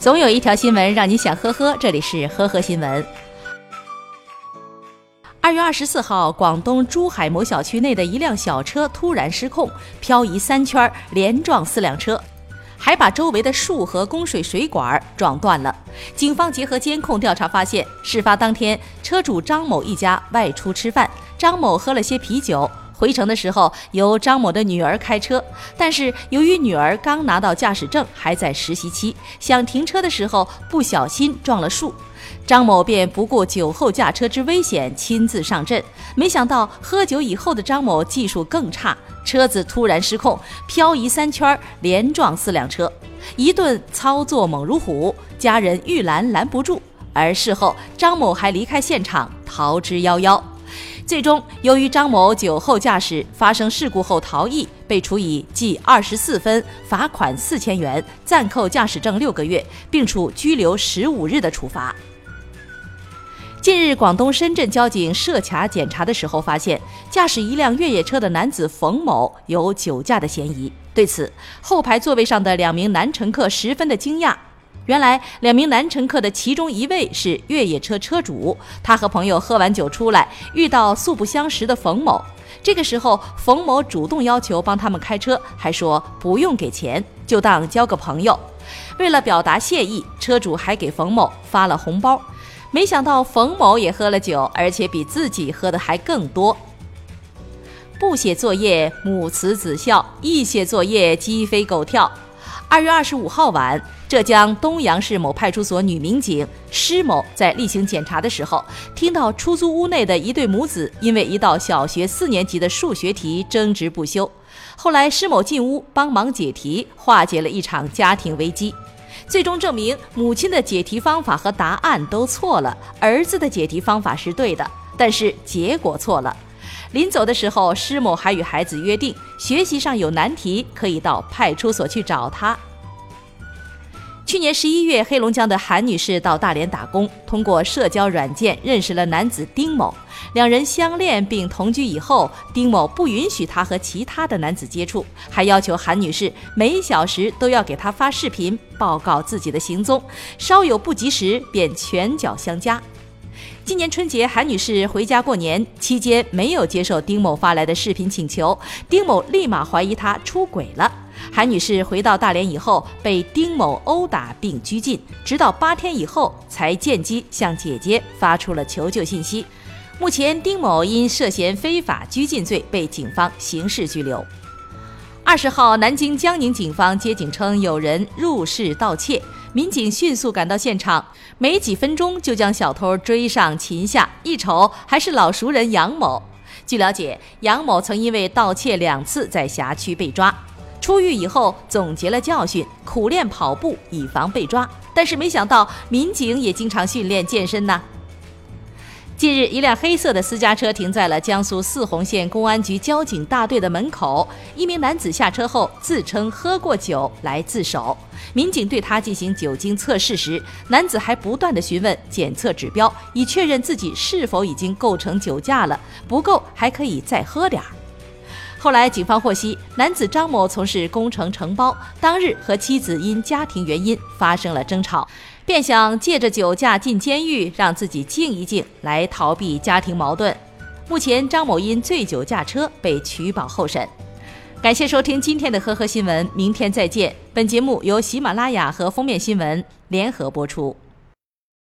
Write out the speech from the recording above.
总有一条新闻让你想呵呵，这里是呵呵新闻。二月二十四号，广东珠海某小区内的一辆小车突然失控，漂移三圈，连撞四辆车，还把周围的树和供水水管撞断了。警方结合监控调查发现，事发当天，车主张某一家外出吃饭，张某喝了些啤酒。回城的时候，由张某的女儿开车，但是由于女儿刚拿到驾驶证，还在实习期，想停车的时候不小心撞了树，张某便不顾酒后驾车之危险，亲自上阵。没想到喝酒以后的张某技术更差，车子突然失控，漂移三圈，连撞四辆车，一顿操作猛如虎，家人欲拦拦不住。而事后，张某还离开现场，逃之夭夭。最终，由于张某酒后驾驶发生事故后逃逸，被处以记二十四分、罚款四千元、暂扣驾驶证六个月，并处拘留十五日的处罚。近日，广东深圳交警设卡检查的时候，发现驾驶一辆越野车的男子冯某有酒驾的嫌疑。对此，后排座位上的两名男乘客十分的惊讶。原来，两名男乘客的其中一位是越野车车主，他和朋友喝完酒出来，遇到素不相识的冯某。这个时候，冯某主动要求帮他们开车，还说不用给钱，就当交个朋友。为了表达谢意，车主还给冯某发了红包。没想到冯某也喝了酒，而且比自己喝的还更多。不写作业，母慈子孝；一写作业，鸡飞狗跳。二月二十五号晚，浙江东阳市某派出所女民警施某在例行检查的时候，听到出租屋内的一对母子因为一道小学四年级的数学题争执不休。后来，施某进屋帮忙解题，化解了一场家庭危机。最终证明，母亲的解题方法和答案都错了，儿子的解题方法是对的，但是结果错了。临走的时候，施某还与孩子约定，学习上有难题可以到派出所去找他。去年十一月，黑龙江的韩女士到大连打工，通过社交软件认识了男子丁某，两人相恋并同居以后，丁某不允许她和其他的男子接触，还要求韩女士每小时都要给他发视频报告自己的行踪，稍有不及时便拳脚相加。今年春节，韩女士回家过年期间没有接受丁某发来的视频请求，丁某立马怀疑她出轨了。韩女士回到大连以后，被丁某殴打并拘禁，直到八天以后才见机向姐姐发出了求救信息。目前，丁某因涉嫌非法拘禁罪被警方刑事拘留。二十号，南京江宁警方接警称有人入室盗窃。民警迅速赶到现场，没几分钟就将小偷追上擒下。一瞅，还是老熟人杨某。据了解，杨某曾因为盗窃两次在辖区被抓，出狱以后总结了教训，苦练跑步以防被抓。但是没想到，民警也经常训练健身呢。近日，一辆黑色的私家车停在了江苏泗洪县公安局交警大队的门口。一名男子下车后自称喝过酒来自首。民警对他进行酒精测试时，男子还不断的询问检测指标，以确认自己是否已经构成酒驾了。不够还可以再喝点儿。后来，警方获悉，男子张某从事工程承包，当日和妻子因家庭原因发生了争吵。便想借着酒驾进监狱，让自己静一静，来逃避家庭矛盾。目前，张某因醉酒驾车被取保候审。感谢收听今天的《呵呵新闻》，明天再见。本节目由喜马拉雅和封面新闻联合播出。